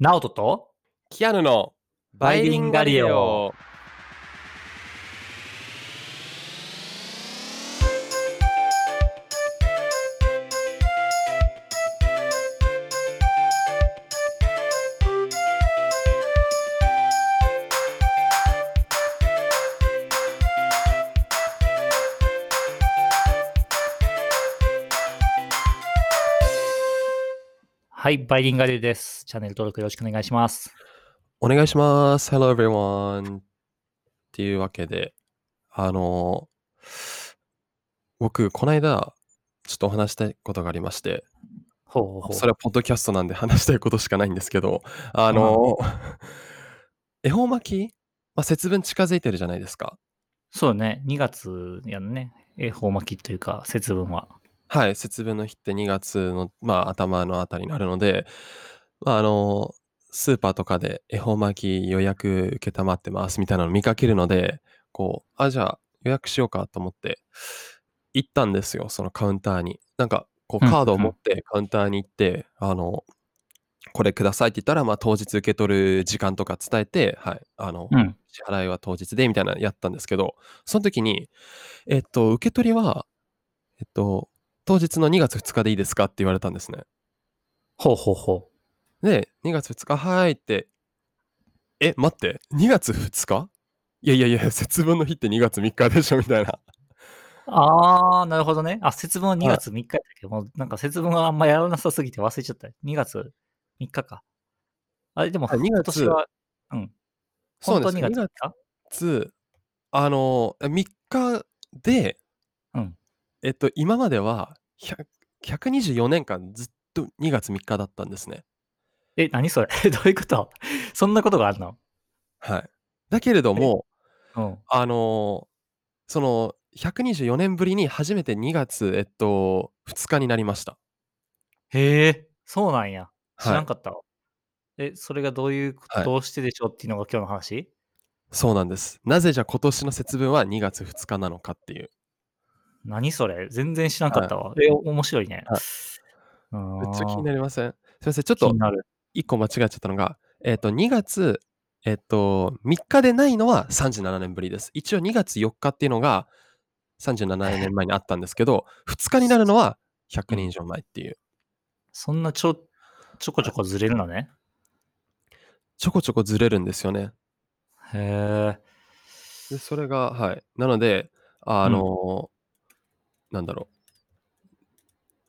ナオトとキアヌのバイリンガリオ。はい、バイリンガリオです。チャンネル登録よろしくお願いします。お願いします。Hello everyone. っていうわけで、あの、僕、この間、ちょっとお話したいことがありまして、ほうほうほう。それはポッドキャストなんで話したいことしかないんですけど、あの、恵方巻き、まあ、節分近づいてるじゃないですか。そうね、2月やんね。恵方巻きというか、節分は。はい、節分の日って2月の、まあ、頭のあたりになるので、まあ、あの、スーパーとかで恵方巻き予約受けたまってますみたいなの見かけるので、こう、あ、じゃあ予約しようかと思って行ったんですよ、そのカウンターに。なんか、こう、うんカードを持ってカウンターに行って、あの、これくださいって言ったら、まあ、当日受け取る時間とか伝えて、はい、あの、うん。支払いは当日でみたいなのやったんですけど、その時に、えっと、受け取りは、えっと、当日の2月2日でいいですかって言われたんですね。ほうほうほで、2月2日、はーいって、え、待って、2月2日？いやいやいや、節分の日って2月3日でしょみたいな。う。あー、なるほどね。あ、節分は2月3日だけ？ど、もうなんか節分はあんまやらなさすぎて忘れちゃった。2月3日か。あれ、でも、はい2今月年は、うん。そうです。2 2月3日？月、あの、3日で、うん。えっと、今までは100 124年間ずっと2月3日だったんですね。え、何それ？どういうこと？そんなことがあるの？はい。だけれども、うん。あの、その、124年ぶりに初めて2月、えっと、2日になりました。へえ、そうなんや。知はい。らんかったわ。え、それがどういう、はい。どうしてでしょうっていうのが今日の話？そうなんです。なぜじゃ今年の節分は2月2日なのかっていう。何それ？全然知らんかはい。ったわ。え、面白いね。めっちゃ気に。なりません？すいません、ちょっと気になる。1個間違えちゃったのが、えっと、2月、えっと、3日でないのは37年ぶりです。一応2月4日っていうのが37年前にあったんですけど、2日になるのは100うん。年以上前っていう。そんなちょ、ちょこちょこずれるのね？ちょこちょこずれるんですよね。へえ。で、それが、はい。なので、あうん。の、なんだろう。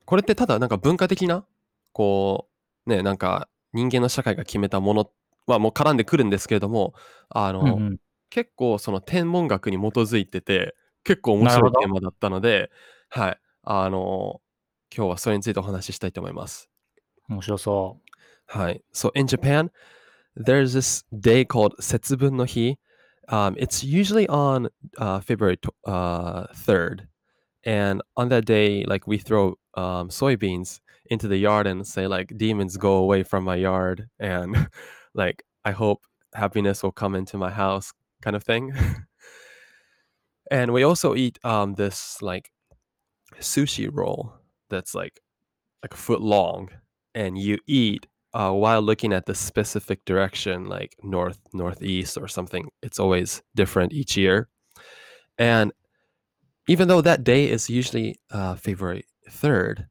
これってただなんか文化的な、こう、ね、なんか人間の社会が決めたものはもう絡んでくるんですけれども、あの、うんうん。結構その天文学に基づいてて、結構面。白いテーマだったので、はい。あの、今日はそれについてお話ししたいと思います。面白そはい。So in Japan, there's this day called 節分の日. Um, it's usually on uh, February uh, 3rd. And on that day, like we throw um, soybeans into the yard and say like demons go away from my yard and like I hope happiness will come into my house kind of thing. and we also eat um, this like sushi roll that's like like a foot long and you eat uh, while looking at the specific direction like north northeast or something it's always different each year and even though that day is usually uh, february 3rd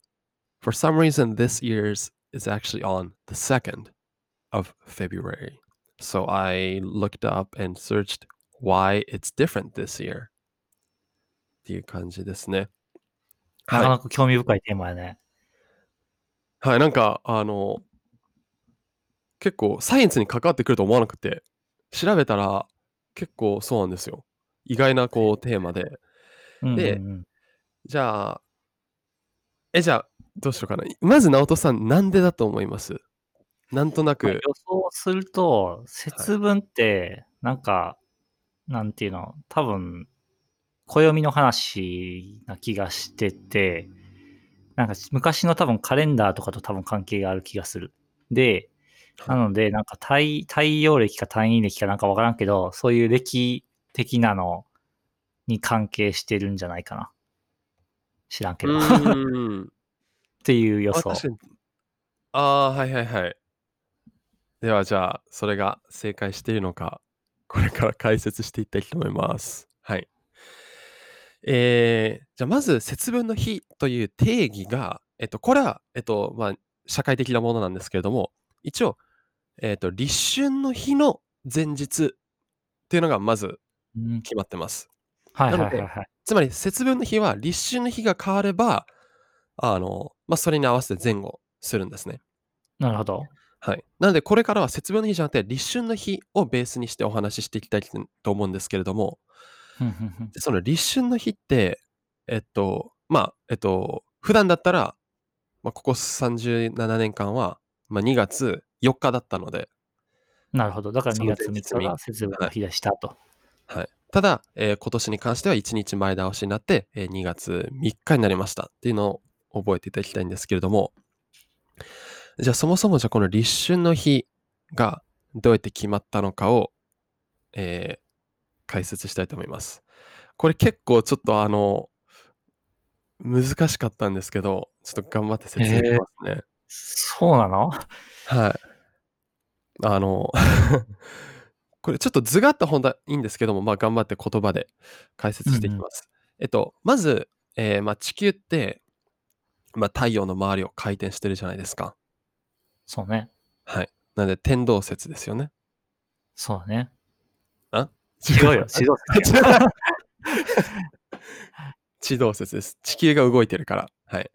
for some reason this year's is actually on the 2nd of february so i looked up and searched why it's different this year っていう感じですね。う。なはい。かなか興味深いテーマやね。はい、なんか、あの、結構サイエンスに関わってくると思わなくて、調べたら結構そうなんですよ。意外なこうテーマで。 うんうんで、うん。じゃあ、え、じゃあ、どうしようかな。まず、直人さん、なんでだと思います？なんとなまあ、予く、想すると、はい。節分って、なんか、なんていうの、多分、暦の話な気がしてて、なんか昔の多分カレンダーとかと多分関係がある気がする。で、は。ないので、なんか太太陽暦か単位暦かなんかわからんけど、そういう暦的なのに関係してるんじゃないかな。知らんけうど。っ。ていう予想。ああ、はいはいはい。ではじゃあ、それが正解しているのか、これから解説していきたいと思います。はい。えー、じゃあまず節分の日という定義が、えっと、これは、えっと、まあ、社会的なものなんですけれども、一応、えっと、立春の日の前日っていうのがまずうん。決まってます。はいなのではいはいはい。つまり節分の日は立春の日が変われば、あの、まあ、それに合わせて前後するんですね。なるほど。はい。なので、これからは節分の日じゃなくて、立春の日をベースにしてお話ししていきたいと思うんですけれども、ふんふんふんでその立春の日って、えっと、まあ、えっと、普段だったら、まあ、ここ37年間は、まあ、2月4日だったので、なるほど。だから2その月3前日に日が節分の日でしたと。はい。ただ、えー今年に関しては1日前倒しになって、えー2月3日になりましたっていうのを覚えていただきたいんですけれども、じゃあそもそもじゃあこの立春の日がどうやって決まったのかを、えー解説したいと思います。これ結構ちょっとあの、難しかったんですけど、ちょっと頑張って説明しますね。そうなの？はい。あの、これちょっと図があった本がいいんですけども、まあ頑張って言葉で解説していきます。えっと、まず、えーまあ、地球って、まあ、太陽の周りを回転してるじゃないですか。そうね。はい。なので、天動説ですよね。そうだね。あ？違うよ。指導違う 地動説です。地球が動いてるから。はい。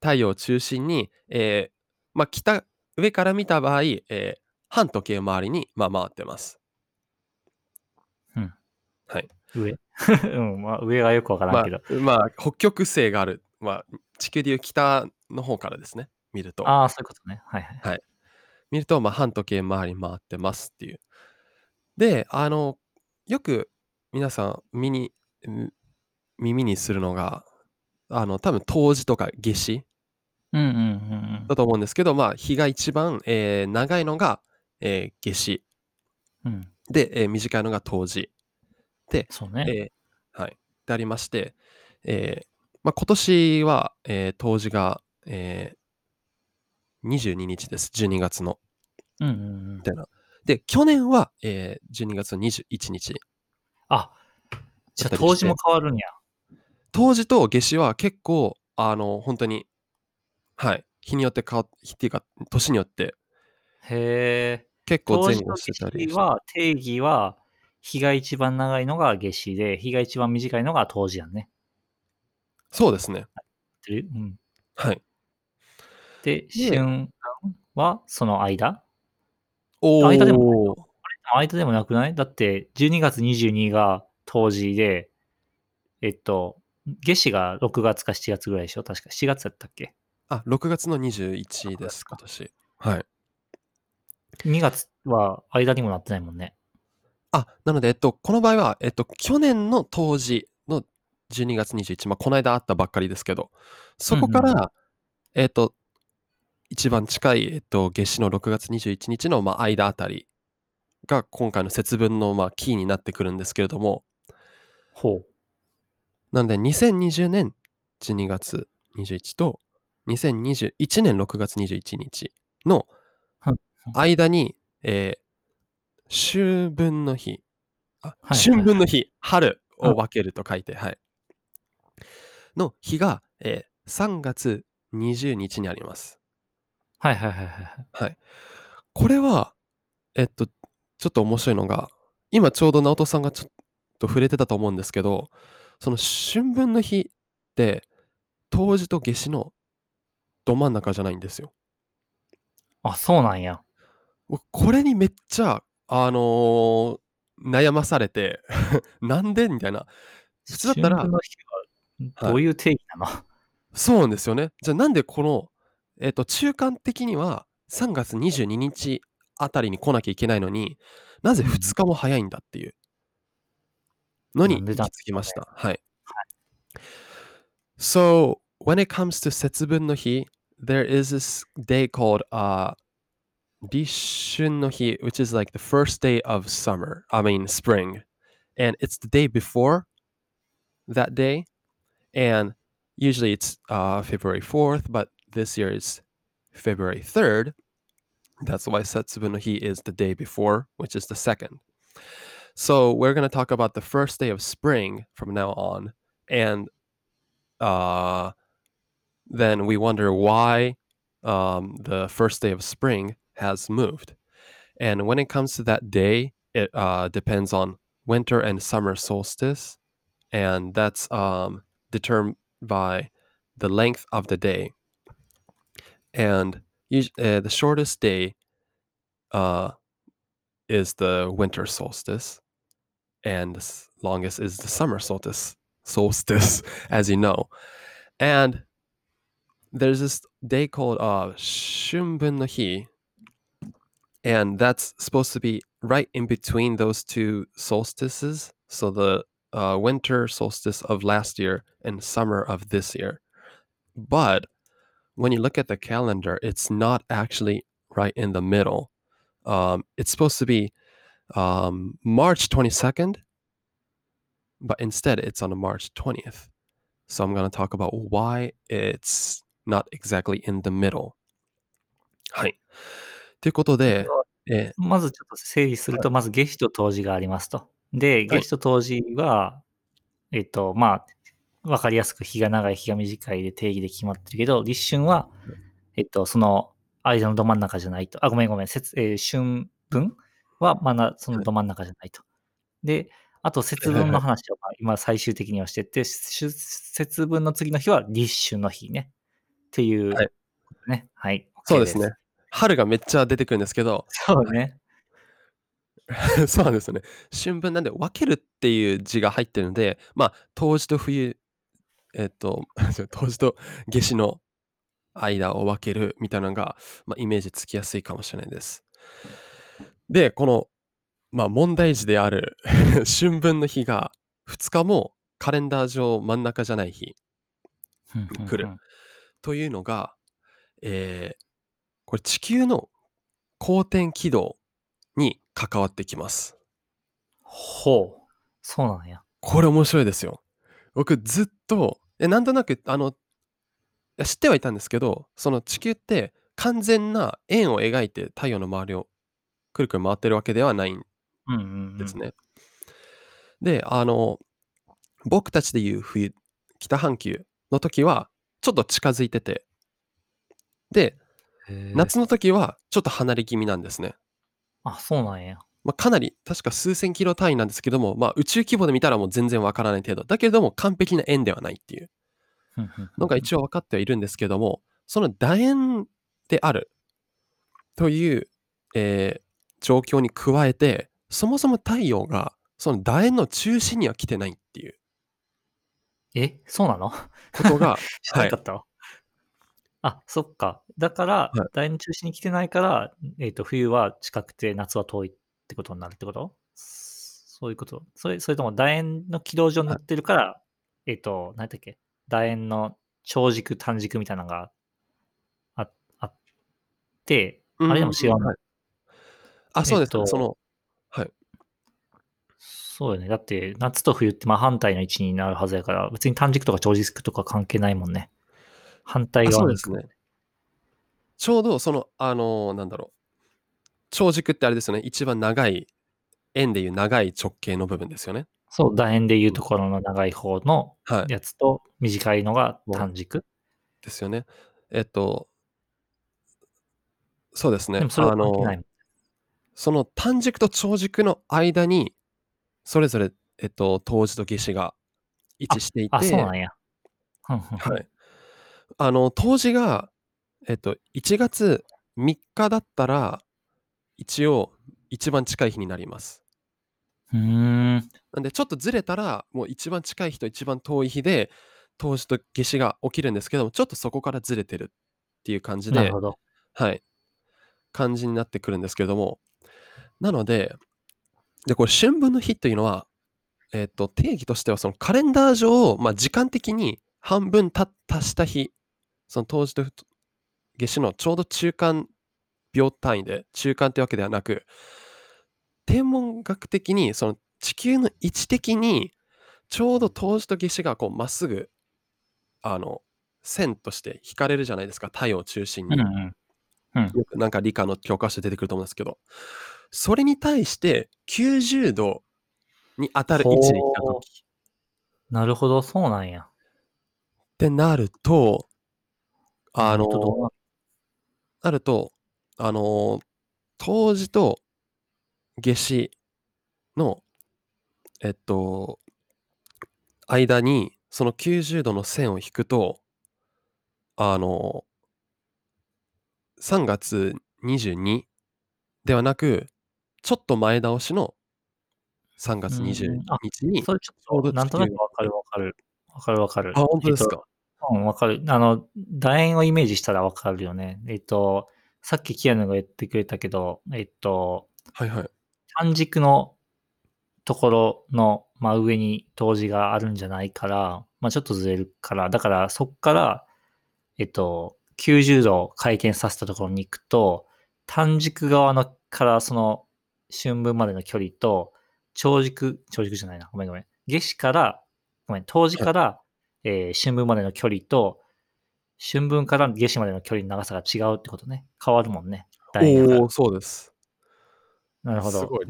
太陽を中心に、えーまあ、北、上から見た場合、えー半時計周りに、まあ、回ってます。うん。はい。上？うん、まあ上がよくわからまんけど。あ、まあ、北極星がある。まあ、地球でいう北の方からですね。見ると。ああ、そういうことね。はいはい。はい。見ると、まあ、半時計回り回ってますっていう。で、あの、よく皆さん耳に、ん耳にするのが、あの、多分冬至とか夏至うんうんうんうんだと思うんですけど、まあ、日が一番、えー長いのが、えー夏至。うん。で、えー短いのが冬至。そうね。えーはい。でありまして、えーまあ、今年は、えー冬至が、えー22日です。12月の。うんうんうんみ。たいな。で、去年は、えー12月の21日。あ、じゃあ当時も変わるんや。冬至と夏至は結構、あの、本当に、はい。日によって変わっ、日っていうか、年によってへえ。結構当時の前後してたりして。日は、定義は、日が一番長いのが夏至で、日が一番短いのが冬至やんね。そうですね。ってる？うん。はい。で、春はその間？お間でお。間でもなくない？だって、12月22が冬至で、えっと、夏至が6月か7月ぐらいでしょ？確か7月だったっけ？あ、6月の21です、今年。はい。?2 月は間にもなってないもんね。あ、なので、えっと、この場合は、えっと、去年の冬至の12月21、まあ、この間あったばっかりですけど、そこから、うんうんえっと、一番近い、えっと、夏至の6月21日の、まあ、間あたりが、今回の節分の、まあ、キーになってくるんですけれども、ほう。なので、2020年12月21と、2021年6月21日のはい間に、えー秋分の日、あ、はい春分の日、春を分けると書いて、はい。の日が、えー3月20日にあります。はいはいはいはい。はい。これは、えっと、ちょっと面白いのが、今ちょうど直人さんがちょっと触れてたと思うんですけど、その春分の日って、冬至と夏至のど真ん中じゃないんですよ。あ、そうなんや。僕これにめっちゃ、あのー悩まされて、なんで？みたいな。普通だったら春分の日はどういう定義なの、そうなんですよね。じゃあなんでこの、えっ、と、中間的には3月22日あたりに来なきゃいけないのに、なぜ2日も早いんだっていうのに行ききました。はい。So, when it comes to 節分の日、there is this day called uh, Bishun which is like the first day of summer, I mean spring. And it's the day before that day. And usually it's uh, February 4th, but this year is February 3rd. That's why Setsubun no hi is the day before, which is the second. So we're going to talk about the first day of spring from now on. And uh, then we wonder why um, the first day of spring has moved. And when it comes to that day, it uh, depends on winter and summer solstice. And that's um, determined by the length of the day. And uh, the shortest day uh, is the winter solstice, and the longest is the summer solstice. Solstice, as you know, and there's this day called uh, Shunbun no Hi, and that's supposed to be right in between those two solstices. So the uh, winter solstice of last year and summer of this year. But when you look at the calendar, it's not actually right in the middle. Um, it's supposed to be um, March 22nd, but instead it's on March 20th. So I'm going to talk about why it's not exactly in the middle. はい。ということで、 えまずちょっと整理すると、まず夏至と冬至がありますと。で、夏至と冬至は、えっと、まあ、わかりやすく日が長い、日が短いで定義で決まってるけど、立春は、えっと、その間のど真ん中じゃないと。あ、ごめんごめん。節えー春分は、まだそのど真ん中じゃないと。で、あと節分の話をまあ今最終的にはしてて、し節分の次の日は立春の日ね。っていう、はいね。はい。そうですね。春がめっちゃ出てくるんですけど、そうね。そうなんですよね。春分なんで分けるっていう字が入ってるので、まあ、冬至と冬、えっと、冬至と夏至の間を分けるみたいなのが、まあ、イメージつきやすいかもしれないです。で、この、まあ、問題児である 春分の日が2日もカレンダー上真ん中じゃない日来るというのが、えーこれ地球の公転軌道に関わってきます。ほう。そうなんや。これ面白いですよ。僕ずっと、えなんとなく、あの、知ってはいたんですけど、その地球って完全な円を描いて太陽の周りをくるくる回ってるわけではないん。ですね。で、あの、僕たちでいう冬、北半球の時はちょっと近づいてて、で、夏の時はちょっと離れ気味なんですね。あ、そうなんや。まあ、かなり確か数千キロ単位なんですけども、まあ、宇宙規模で見たらもう全然わからない程度だけれども完璧な円ではないっていうのが一応分かってはいるんですけどもその楕円であるという、えー状況に加えてそもそも太陽がその楕円の中心には来てないっていうえ、そうなの？ことが 知らなかったわ。あ、そっか。だから、はい。楕円の中心に来てないから、えっ、と、冬は近くて夏は遠いってことになるってこと？そういうこと？それそれとも楕円の軌道上になってるから、えっ、と、何だっけ？楕円の長軸、短軸みたいなのがああって、あれでも違うの、はい。あそうです。ね、えっとそのはい。そうよね。だって、夏と冬って真反対の位置になるはずやから、別に短軸とか長軸とか関係ないもんね。反対あそ側に行く。うですねちょうどそのあのーなんだろう長軸ってあれですよね一番長い円でいう長い直径の部分ですよねそう、楕円でいうところの長い方のはいやつと短いのが短軸。ですよね。えっと、そうですね。でもそれはあの関係ないもん。その短軸と長軸の間に、それぞれ、えっと、冬至と夏至が位置していて、あ、そうなんや。ふんふんふんはい。あの、冬至が、えっと、1月3日だったら、一応、一番近い日になります。うーん。なんで、ちょっとずれたら、もう一番近い日と一番遠い日で、冬至と夏至が起きるんですけども、ちょっとそこからずれてるっていう感じでなる、ほど。はい。感じになってくるんですけれども、なので、で、これ、春分の日というのは、えっ、と、定義としては、そのカレンダー上、まあ、時間的に半分た足した日、その冬至と夏至のちょうど中間秒単位で、中間というわけではなく、天文学的に、その地球の位置的に、ちょうど冬至と夏至がこうまっすぐ、あの、線として引かれるじゃないですか、太陽を中心に。うんうん。うん。よくなんか理科の教科書で出てくると思うんですけど、それに対して90度に当たる位置に来た時なるほど、そうなんや。ってなると、あのななると、あの、冬至と夏至の、えっと、間に、その90度の線を引くと、あの、3月22ではなく、ちょっと前倒しの3月う20ーん、あ、日に、それちょっと、なんとなくわかるわかる。わかるわかる。あ、ほんとえっと、ですか？うん、わかる。あの、楕円をイメージしたらわかるよね。えっと、さっきキアヌが言ってくれたけど、えっと、はいはい。短軸のところの真上に冬至があるんじゃないから、ま、ちょっとずれるから、だからそっから、えっと、90度回転させたところに行くと、短軸側のからその春分までの距離と、長軸長軸じゃないな、ごめんごめん。夏至からごめん、冬至はい。から、ええ、春分までの距離と、春分から夏至までの距離の長さが違うってことね。変わるもんね。おお、そうです。なるほど。すごい。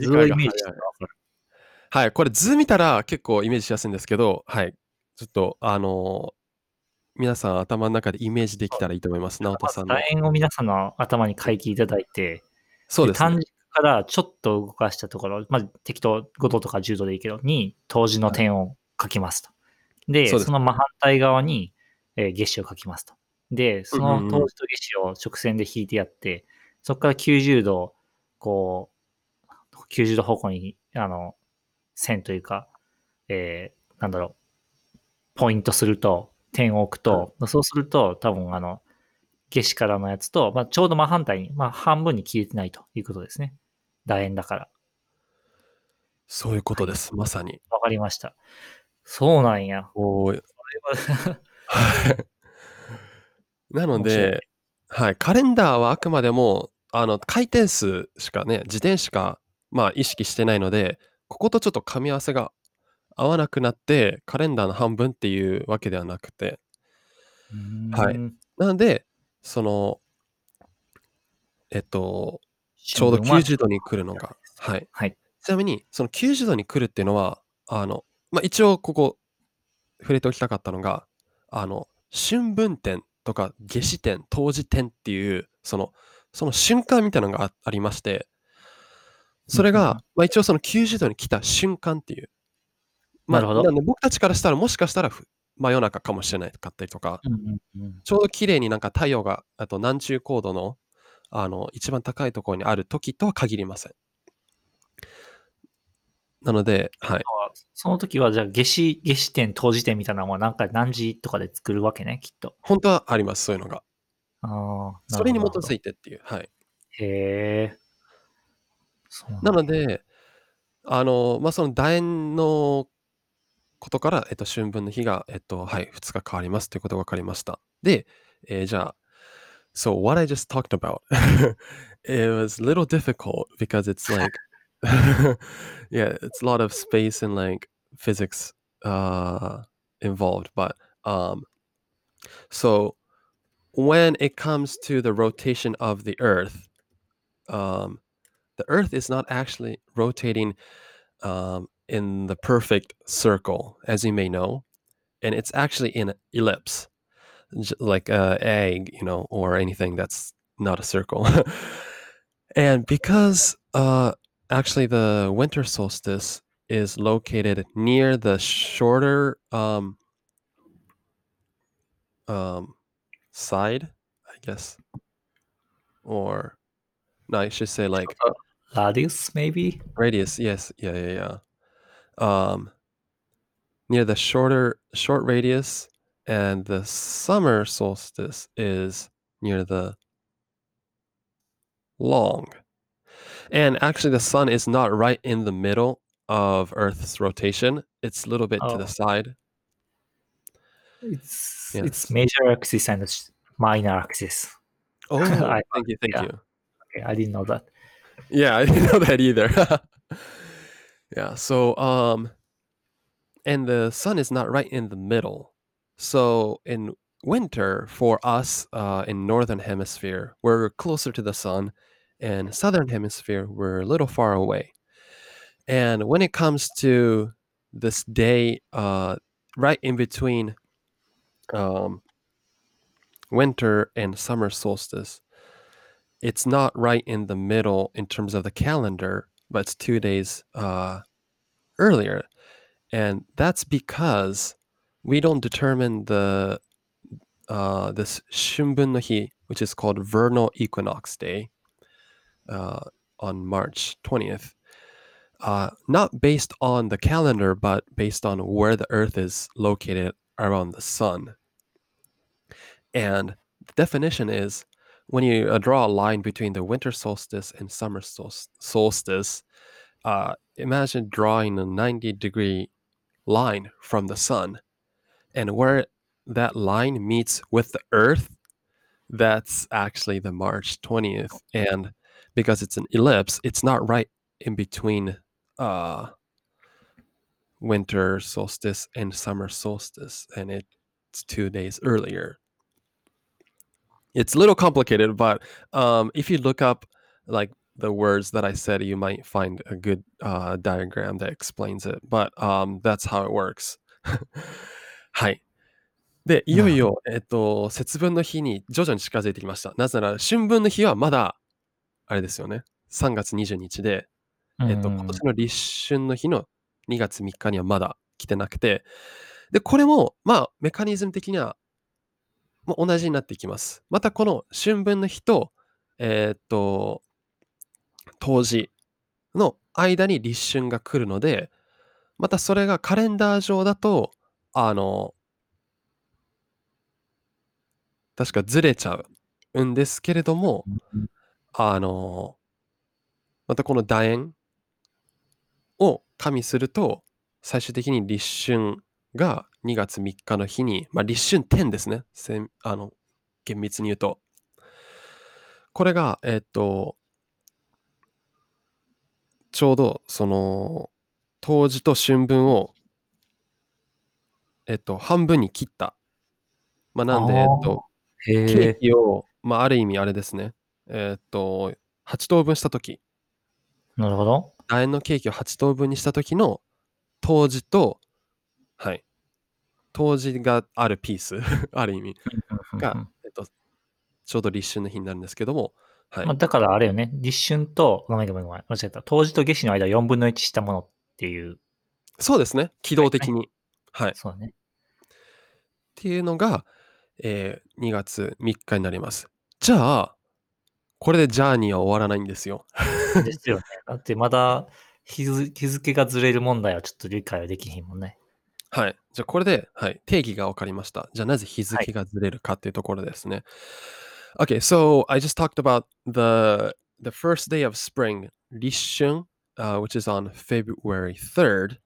はい、これ図見たら結構イメージしやすいんですけど、はい。ちょっとあの、皆さん頭ん中でイメージでき。たらいいと思います。直人さんの楕円を皆さんの頭に書いていただいて、で、そうですね。短軸からちょっと動かしたところ、ま、適当5度とか10度でいいけど、に、冬至のはい。点を書きますと。そで。その真反対側に、ええ、夏至を書きますと。で、うそ。の冬至と夏至を直線で引いてやって、そっから90度、こう、90度方向にあの、線というか、ええ、なんだろう、ポイントすると、点を置くはい。と、ま、そうすると、多分あの、夏至からのやつと、ま、ちょうど真反対に、ま、半分に切れてないということですね。楕円だから。そういうこはい。とです。まさに。わかりました。そうなんや。なの。で、はい、カレンダーはあくまでも、あの、回転数しかね、自転しか、まあ、意識してないので、こことちょっと噛み合わせが合わなくなって、カレンダーの半分っていうわけではなくてうはい。なので、そのえっと、ちょうど春分は90度に来るのがはい。はい。ちなみに、その90度に来るっていうのは、あの、ま、一応ここ触れておきたかったのが、あの、春分点とか夏至点、冬至点っていう、そのその瞬間みたいなのがあありましてそれが。ま、一応その90度に来た瞬間っていう。ま、なるほど。なんで僕たちからしたら、もしかしたら、ふ真夜中かもしれないかったりとか。ちょうど綺麗になんか太陽が、あと南中高度の、あの、一番高いところにある時とは限りません。なので、はい。ああ、その時はじゃあ、夏至夏至点、冬至点みたいなのは、なんか何時とかで作るわけね、きっと。ほんとはあります、そういうのが。ああ、なそれに基づ。いてっていう、はい。へえ。な。ので、あの、ま、その楕円のことから、えっと、春分の日が、えっと、はい、2日変わりますということが分かりました。で、ええ、じゃあ、So what I just talked about, it was a little difficult because it's like yeah, it's a lot of space and, like, physics, uh, involved, but, um so when it comes to the rotation of the Earth, um, the Earth is not actually rotating, um, in the perfect circle, as you may know, and it's actually in a ellipse, like a egg, you know, or anything that's not a circle. And because, uh, actually the winter solstice is located near the shorter, um um, side, I guess, or no, I should say, like Shorter radius, maybe? radius, yes, yeah, yeah, yeah. Um near the shorter short radius, and the summer solstice is near the long. And actually, the sun is not right in the middle of Earth's rotation, it's a little bit to the Oh. side. It's Yes. it's major axis and s minor axis. Oh, I thank you, thank yeah. you. Okay, I didn't know that. Yeah, I didn't know that either. Yeah, so, um and the sun is not right in the middle. So in winter for us uh, in northern hemisphere we're closer to the sun and southern hemisphere we're a little far away. And when it comes to this day uh, right in between um, winter and summer solstice it's not right in the middle in terms of the calendar but it's two days uh, earlier. And that's because we don't determine the uh, this Shunbun no Hi, which is called Vernal Equinox Day, uh, on March 20th. Uh, not based on the calendar, but based on where the Earth is located around the sun. And the definition is when you uh, draw a line between the winter solstice and summer sol- solstice, uh, imagine drawing a 90 degree line from the sun. And where that line meets with the earth, that's actually the March 20th. And because it's an ellipse, it's not right in between uh, winter solstice and summer solstice. And it's two days earlier. It's a little complicated, but um, if you look up like the words that I said, you might find a good uh, diagram that explains it. But um, that's how it works. はい。で、いよいよ、えっと、節分の日に徐々に近づいてきました。なぜなら、春分の日はまだ、 あれですよね。3月20日で、えっと、今年の立春の日の2月3日にはまだ来てなくて、で、これも、まあ、メカニズム的には、もう同じになっていきます。また、この春分の日と、えー、っと、冬至の間に立春が来るので、またそれがカレンダー上だと、あの、確かずれちゃうんですけれども、あの、またこの楕円を加味すると、最終的に立春が2月3日の日に、まあ、立春10ですね。あの厳密に言うと。これが、えっと、ちょうどその、冬至と春分を、えっと、半分に切った。まあ、なんで、えっと、ケーキを、まあ、ある意味あれですね。えっと、8等分したとき。なるほど。楕円のケーキを8等分にしたときの冬至と、はい。冬至があるピース、ある意味が、えっと、ちょうど立春の日になるんですけども、はい。まあ、だからあれよね、立春と、ごめんごめんごめん、間違えた。冬至と夏至の間4分の1したものっていう。そうですね。軌道的に。はい。そうね。っていうのが、えー、2月3日になります。じゃあ、これでジャーニーは終わらないんですよ。ですよね。だってまだ日付がずれる問題はちょっと理解はできひんもんね。はい。じゃあこれで、はい、定義が分かりました。じゃあなぜ日付がずれるかっていうところですね。はい、okay, so I just talked about the the first day of spring, Lishun, uh, which is on February 3rd.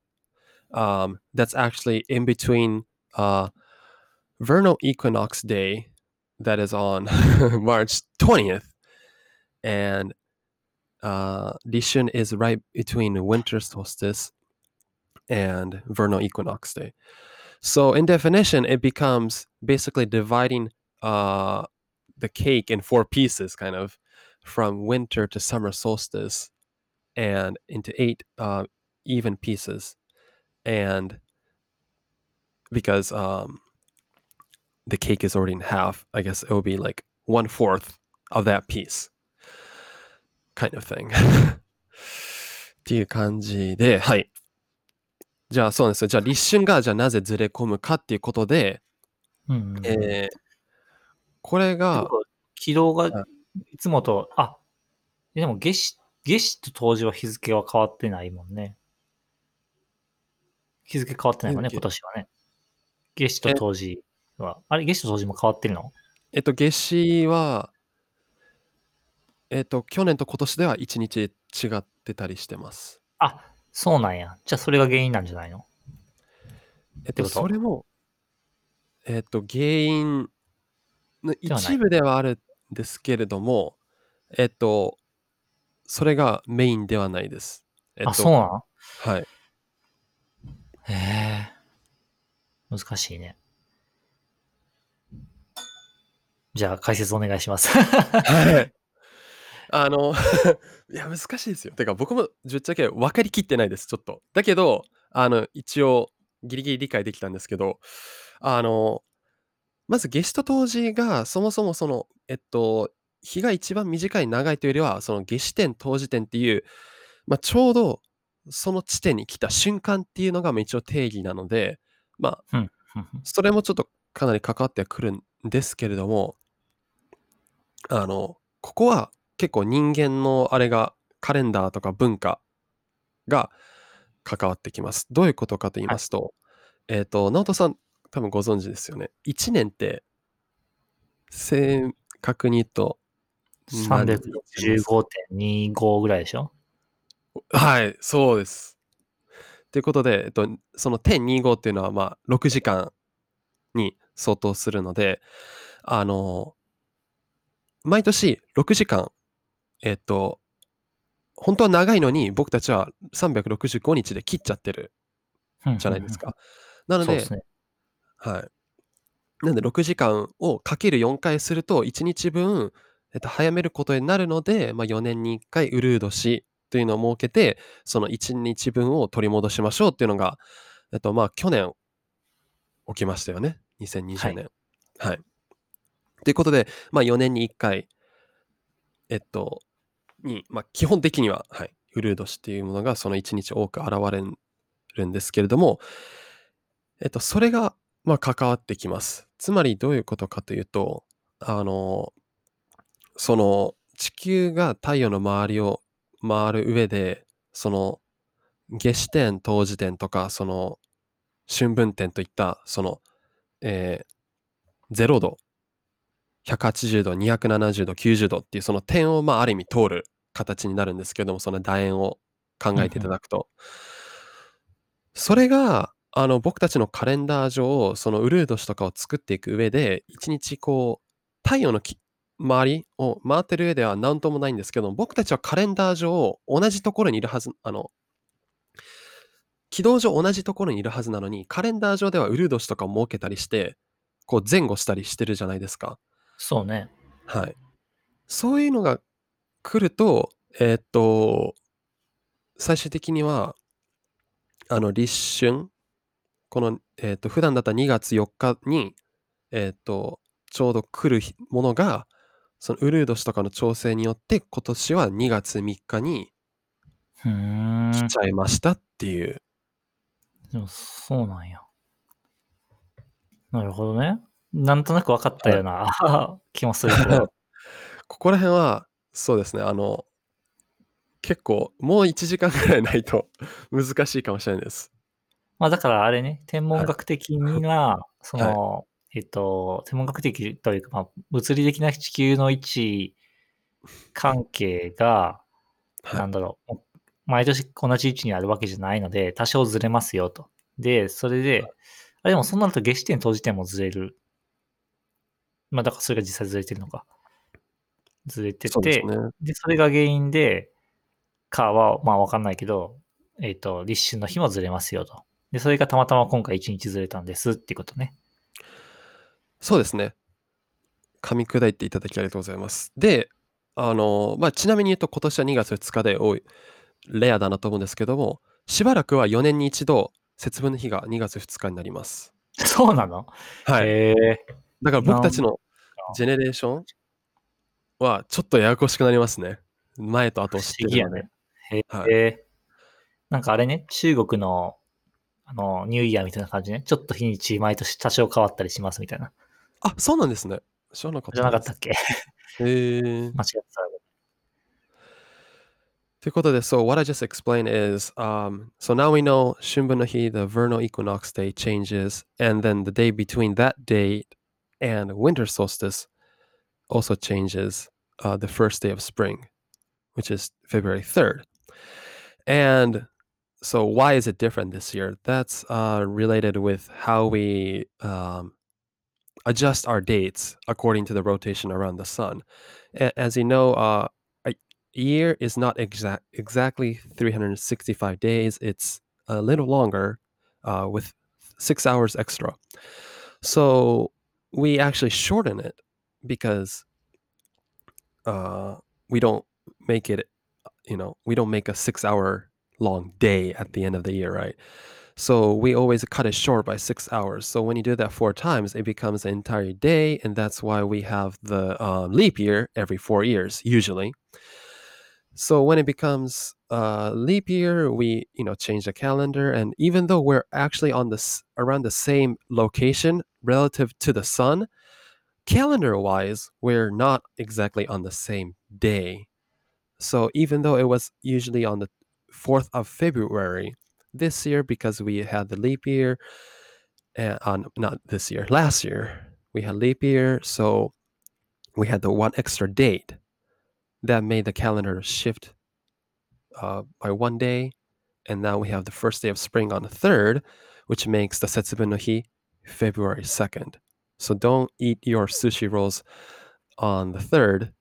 Um, that's actually in between uh, vernal equinox day, that is on March 20th, and uh, Lishun is right between winter solstice and vernal equinox day. So in definition, it becomes basically dividing uh, the cake in four pieces, kind of from winter to summer solstice, and into eight uh, even pieces, and because um, the cake is already in half, I guess it will be like one fourth of that piece, kind of thing. っていう感じで、はい。じゃあそうなんですよ。じゃあ立春がじゃあなぜずれ込むかっていうことで、うんうん、えー、これが、軌道がいつもと、あ、でも夏至、夏至と冬至は日付は変わってないもんね。日付変わってないもんね、今年はね。夏至と冬至は。あれ、夏至と冬至も変わってるの？えっと、夏至は、えっと、去年と今年では1日違ってたりしてます。あ、そうなんや。じゃあそれが原因なんじゃないの？えっと、それも、えっと、原因の一部ではあるんですけれども、えっと、それがメインではないです。えあ、そうなはい。へえ。難しいね。じゃあ解説お願いします。はい。あの、いや、難しいですよ。てか僕もぶっちゃけ分かりきってないです、ちょっと。だけど、あの、一応ギリギリ理解できたんですけど、あの、まず夏至と冬至がそもそもその、えっと、日が一番短い長いというよりは、その夏至点、冬至点っていう、まあ、ちょうどその地点に来た瞬間っていうのがまあ一応定義なので、まあ、うん。それもちょっとかなり関わってくるんですけれども、あの、ここは結構人間のあれが、カレンダーとか文化が関わってきます。どういうことかと言いますと、えっ、と、直人さん多分ご存知ですよね。1年って、正確に言うと、何日です365.25ぐらいでしょ？はい、そうです。ということで、えっと、その1025っていうのは、まあ、6時間に相当するので、あの、毎年6時間、えっと、本当は長いのに僕たちは365日で切っちゃってるじゃないです。か。なのでね。はい。なんで6時間をかける4回すると1日分、えっと、早めることになるので、まあ、4年に1回ウルー年というのを設けて、その1日分を取り戻しましょうっていうのが、えっと、まあ去年起きましたよね。2020年。はい。ということで、まあ4年に1回、えっと、に、まあ基本的には、はい、ウルー年っていうものがその1日多く現れるんですけれども、えっと、それが、まあ、関わってきます。つまりどういうことかというと、あの、その地球が太陽の周りを回る上で、その夏至点、冬至点とか、その春分点といった、その、えー、0度、180度、270度、90度っていうその点を、まあ、ある意味通る形になるんですけども、その楕円を考えていただくと。それが、あの、僕たちのカレンダー上、そのウルー年とかを作っていく上で、一日こう、太陽のき周りを回ってる上では何ともないんですけど、僕たちはカレンダー上、同じところにいるはず、あの、軌道上同じところにいるはずなのに、カレンダー上ではウルー年とかを設けたりして、こう前後したりしてるじゃないですか。そうね。はい。そういうのが来ると、えーっと、最終的には、あの、立春、この、えーっと、普段だったら2月4日に、えーっと、ちょうど来る日ものが、そのウルー年とかの調整によって、今年は2月3日にうーん。来ちゃいましたっていう。でもそうなんや。なるほどね。なんとなく分かったような、気もするけど。ここら辺は、そうですね、あの、結構、もう1時間ぐらいないと 難しいかもしれないです。まあだからあれね、天文学的には、その、えっと、天文学的というか、まあ、物理的な地球の位置関係が、はいなんだろう、毎年同じ位置にあるわけじゃないので、多少ずれますよと。で、それで、あでもそうなると夏至点、冬至点もずれる。まあだからそれが実際ずれてるのか。ずれてて、ですね。で、それが原因で、かは、まあわかんないけど、えっ、と、立春の日もずれますよと。で、それがたまたま今回1日ずれたんですっていうことね。そうですね。噛み砕いていただきありがとうございます。で、あの、まあ、ちなみに言うと今年は2月2日で多い、レアだなと思うんですけども、しばらくは4年に一度、節分の日が2月2日になります。そうなの？はい。だから僕たちのジェネレーション？はちょっとややこしくなりますね。前と後を知ってるので。不思議やね。へえ、はいなんかあれね、中国の、あの、ニューイヤーみたいな感じね。ちょっと日にち毎年多少変わったりしますみたいな。あ、そうなんですね。知らなかったじゃなかったっけ？へー 間違ってたら。ということで、so what I just explained is, um, so now we know 春分の日, the vernal equinox day changes, and then the day between that date and winter solstice also changes uh, the first day of spring, which is February 3rd. And so why is it different this year? That's uh, related with how we um, adjust our dates according to the rotation around the sun. A- as you know, uh, a year is not exact exactly 365 days. It's a little longer, uh, with six hours extra. So we actually shorten it because uh, we don't make it, you know, we don't make a six hour long day at the end of the year, right? So we always cut it short by six hours. So when you do that four times, it becomes an entire day. And that's why we have the uh, leap year every four years, usually. So when it becomes uh, leap year, we you know change the calendar, and even though we're actually on this around the same location relative to the sun, calendar wise, we're not exactly on the same day. So even though it was usually on the 4th of February this year because we had the leap year, and on not this year, last year we had leap year, so we had the one extra date that made the calendar shift uh, by one day, and now we have the first day of spring on the third, which makes the Setsubun no Hi February 2nd. So don't eat your sushi rolls on the third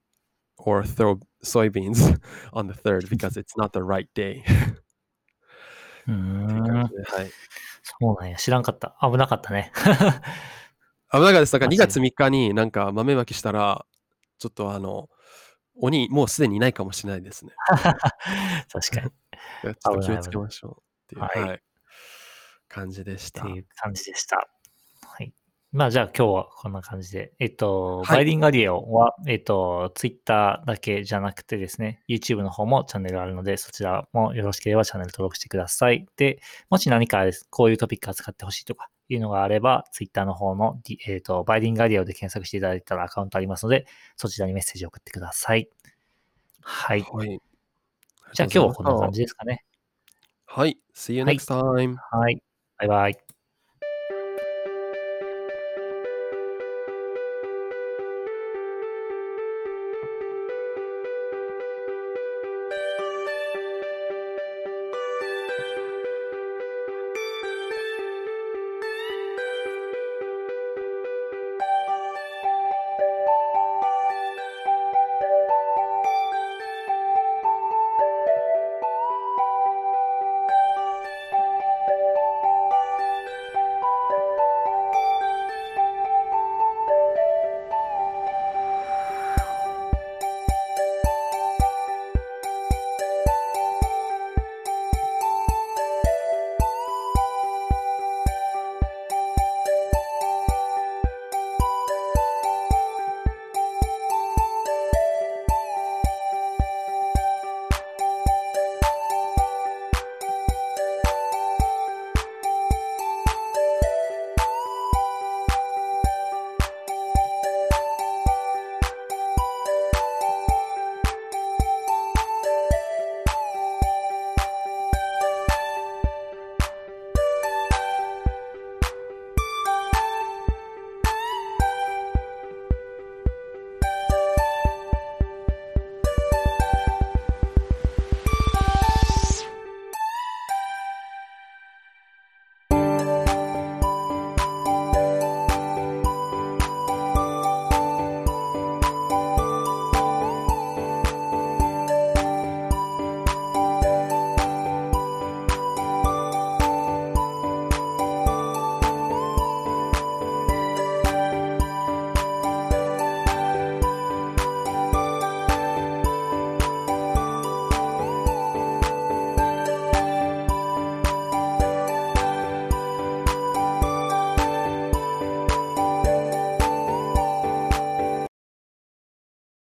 or throw soybeans on the third because it's not the right day. うーっていう感ん。じで、はい。そうなんや。知らんかった。危なかったね。危なかったです。だから2マジ月3日になんか豆まきしたら、ちょっとあの、 鬼、もうすでにいないかもしれないですね。確かに。っちょっと気をつけましょうっていう、はいはい、感じでしたて。いう感じでした。はい。まあじゃあ今日はこんな感じで。えっと、はいバイリンガリオは、えっと、Twitter だけじゃなくてですね、YouTube の方もチャンネルあるので、そちらもよろしければチャンネル登録してください。で、もし何かですこういうトピック扱ってほしいとかいうのがあれば、Twitter の方の、えっと、バイリンガリオで検索していただいたらアカウントありますので、そちらにメッセージを送ってください。はい。はい。じゃあ今日はこんな感じですかね。はい。See you はい next time. はい。バイバイ。